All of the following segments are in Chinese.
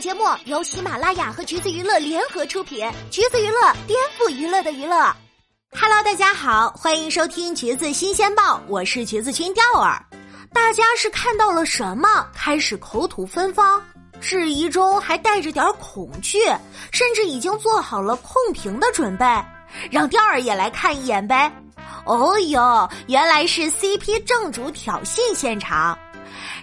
节目由喜马拉雅和橘子娱乐联合出品，橘子娱乐颠覆娱乐的娱乐。Hello，大家好，欢迎收听橘子新鲜报，我是橘子君钓儿。大家是看到了什么开始口吐芬芳，质疑中还带着点恐惧，甚至已经做好了控评的准备？让钓儿也来看一眼呗。哦哟，原来是 CP 正主挑衅现场。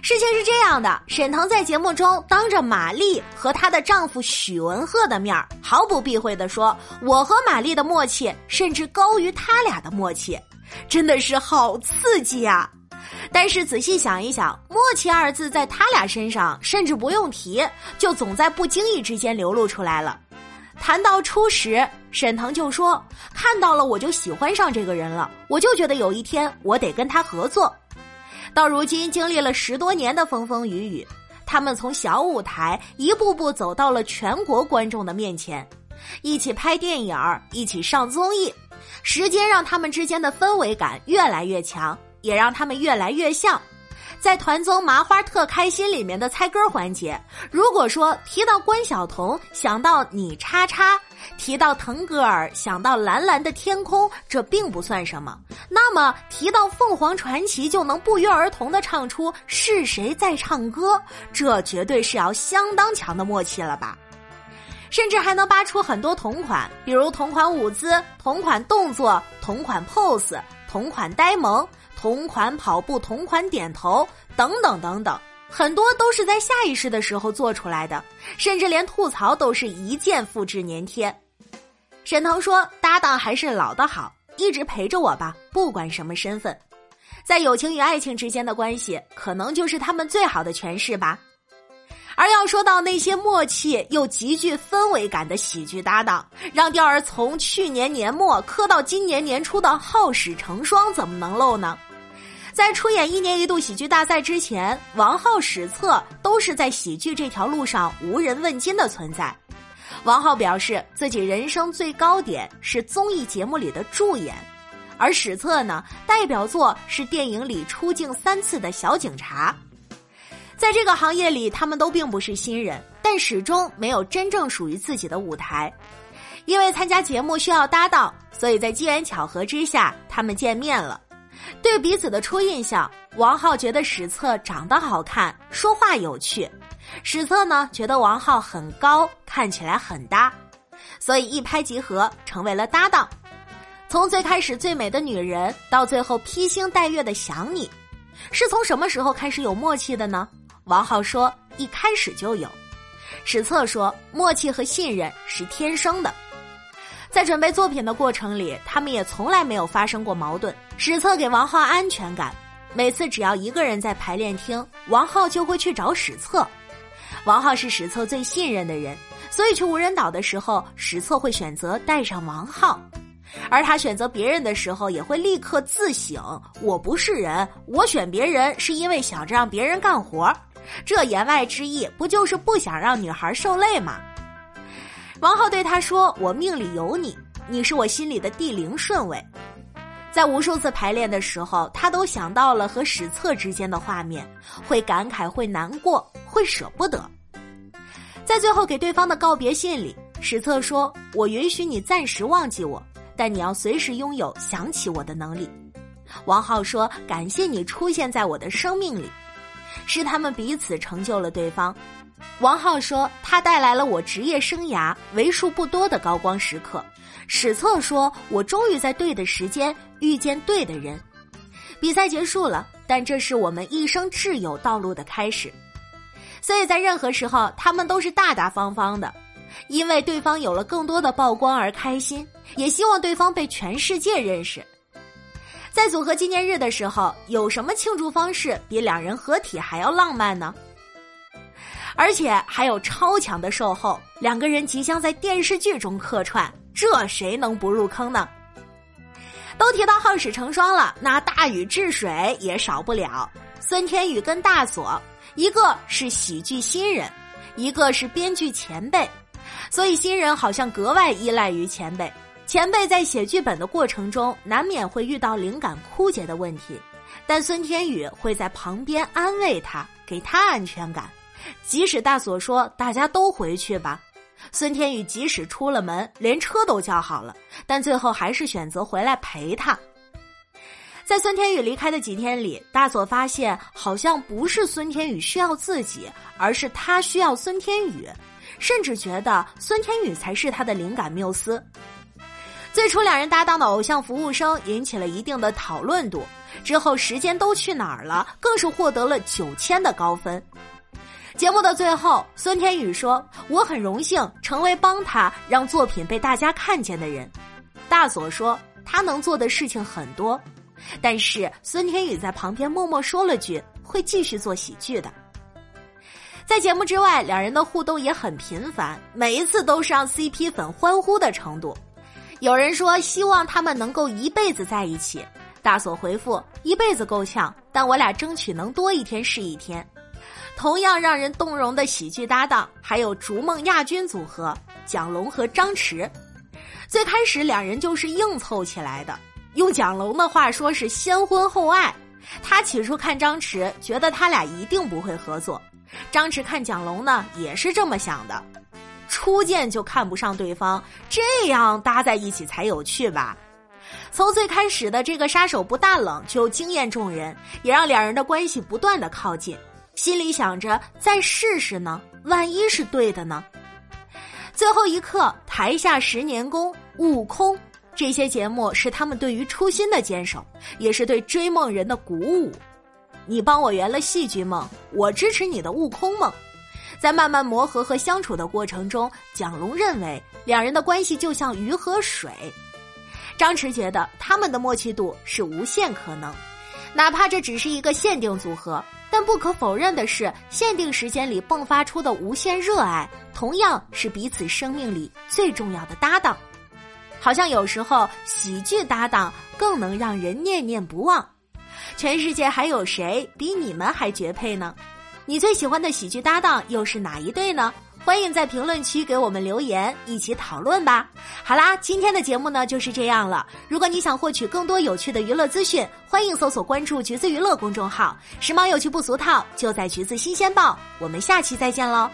事情是这样的，沈腾在节目中当着马丽和她的丈夫许文赫的面毫不避讳的说：“我和马丽的默契甚至高于他俩的默契，真的是好刺激啊！”但是仔细想一想，“默契”二字在他俩身上甚至不用提，就总在不经意之间流露出来了。谈到初识，沈腾就说：“看到了我就喜欢上这个人了，我就觉得有一天我得跟他合作。”到如今，经历了十多年的风风雨雨，他们从小舞台一步步走到了全国观众的面前，一起拍电影，一起上综艺。时间让他们之间的氛围感越来越强，也让他们越来越像。在团综《麻花特开心》里面的猜歌环节，如果说提到关晓彤，想到你叉叉。提到腾格尔，想到蓝蓝的天空，这并不算什么。那么提到凤凰传奇，就能不约而同的唱出是谁在唱歌，这绝对是要相当强的默契了吧？甚至还能扒出很多同款，比如同款舞姿、同款动作、同款 pose、同款呆萌、同款跑步、同款点头等等等等。很多都是在下意识的时候做出来的，甚至连吐槽都是一键复制粘贴。沈腾说：“搭档还是老的好，一直陪着我吧，不管什么身份，在友情与爱情之间的关系，可能就是他们最好的诠释吧。”而要说到那些默契又极具氛围感的喜剧搭档，让钓儿从去年年末磕到今年年初的好史成双，怎么能漏呢？在出演一年一度喜剧大赛之前，王浩、史册都是在喜剧这条路上无人问津的存在。王浩表示自己人生最高点是综艺节目里的助演，而史册呢，代表作是电影里出镜三次的小警察。在这个行业里，他们都并不是新人，但始终没有真正属于自己的舞台。因为参加节目需要搭档，所以在机缘巧合之下，他们见面了。对彼此的初印象，王浩觉得史册长得好看，说话有趣；史册呢觉得王浩很高，看起来很搭，所以一拍即合，成为了搭档。从最开始最美的女人，到最后披星戴月的想你，是从什么时候开始有默契的呢？王浩说一开始就有，史册说默契和信任是天生的。在准备作品的过程里，他们也从来没有发生过矛盾。史册给王浩安全感，每次只要一个人在排练厅，王浩就会去找史册。王浩是史册最信任的人，所以去无人岛的时候，史册会选择带上王浩。而他选择别人的时候，也会立刻自省：我不是人，我选别人是因为想着让别人干活。这言外之意，不就是不想让女孩受累吗？王浩对他说：“我命里有你，你是我心里的第零顺位。”在无数次排练的时候，他都想到了和史册之间的画面，会感慨，会难过，会舍不得。在最后给对方的告别信里，史册说：“我允许你暂时忘记我，但你要随时拥有想起我的能力。”王浩说：“感谢你出现在我的生命里，是他们彼此成就了对方。”王浩说：“他带来了我职业生涯为数不多的高光时刻。”史册说：“我终于在对的时间遇见对的人。”比赛结束了，但这是我们一生挚友道路的开始。所以在任何时候，他们都是大大方方的，因为对方有了更多的曝光而开心，也希望对方被全世界认识。在组合纪念日的时候，有什么庆祝方式比两人合体还要浪漫呢？而且还有超强的售后，两个人即将在电视剧中客串，这谁能不入坑呢？都提到好事成双了，那大禹治水也少不了。孙天宇跟大锁，一个是喜剧新人，一个是编剧前辈，所以新人好像格外依赖于前辈。前辈在写剧本的过程中，难免会遇到灵感枯竭的问题，但孙天宇会在旁边安慰他，给他安全感。即使大锁说大家都回去吧，孙天宇即使出了门，连车都叫好了，但最后还是选择回来陪他。在孙天宇离开的几天里，大锁发现好像不是孙天宇需要自己，而是他需要孙天宇，甚至觉得孙天宇才是他的灵感缪斯。最初两人搭档的偶像服务生引起了一定的讨论度，之后时间都去哪儿了，更是获得了九千的高分。节目的最后，孙天宇说：“我很荣幸成为帮他让作品被大家看见的人。”大佐说：“他能做的事情很多。”但是孙天宇在旁边默默说了句：“会继续做喜剧的。”在节目之外，两人的互动也很频繁，每一次都是让 CP 粉欢呼的程度。有人说希望他们能够一辈子在一起，大佐回复：“一辈子够呛，但我俩争取能多一天是一天。”同样让人动容的喜剧搭档还有逐梦亚军组合蒋龙和张弛。最开始两人就是硬凑起来的。用蒋龙的话说是先婚后爱，他起初看张弛，觉得他俩一定不会合作；张弛看蒋龙呢，也是这么想的。初见就看不上对方，这样搭在一起才有趣吧？从最开始的这个杀手不大冷就惊艳众人，也让两人的关系不断的靠近。心里想着再试试呢，万一是对的呢？最后一刻，台下十年功，悟空。这些节目是他们对于初心的坚守，也是对追梦人的鼓舞。你帮我圆了戏剧梦，我支持你的悟空梦。在慢慢磨合和相处的过程中，蒋龙认为两人的关系就像鱼和水。张弛觉得他们的默契度是无限可能，哪怕这只是一个限定组合。但不可否认的是，限定时间里迸发出的无限热爱，同样是彼此生命里最重要的搭档。好像有时候喜剧搭档更能让人念念不忘。全世界还有谁比你们还绝配呢？你最喜欢的喜剧搭档又是哪一对呢？欢迎在评论区给我们留言，一起讨论吧。好啦，今天的节目呢就是这样了。如果你想获取更多有趣的娱乐资讯，欢迎搜索关注“橘子娱乐”公众号，时髦有趣不俗套，就在橘子新鲜报。我们下期再见喽。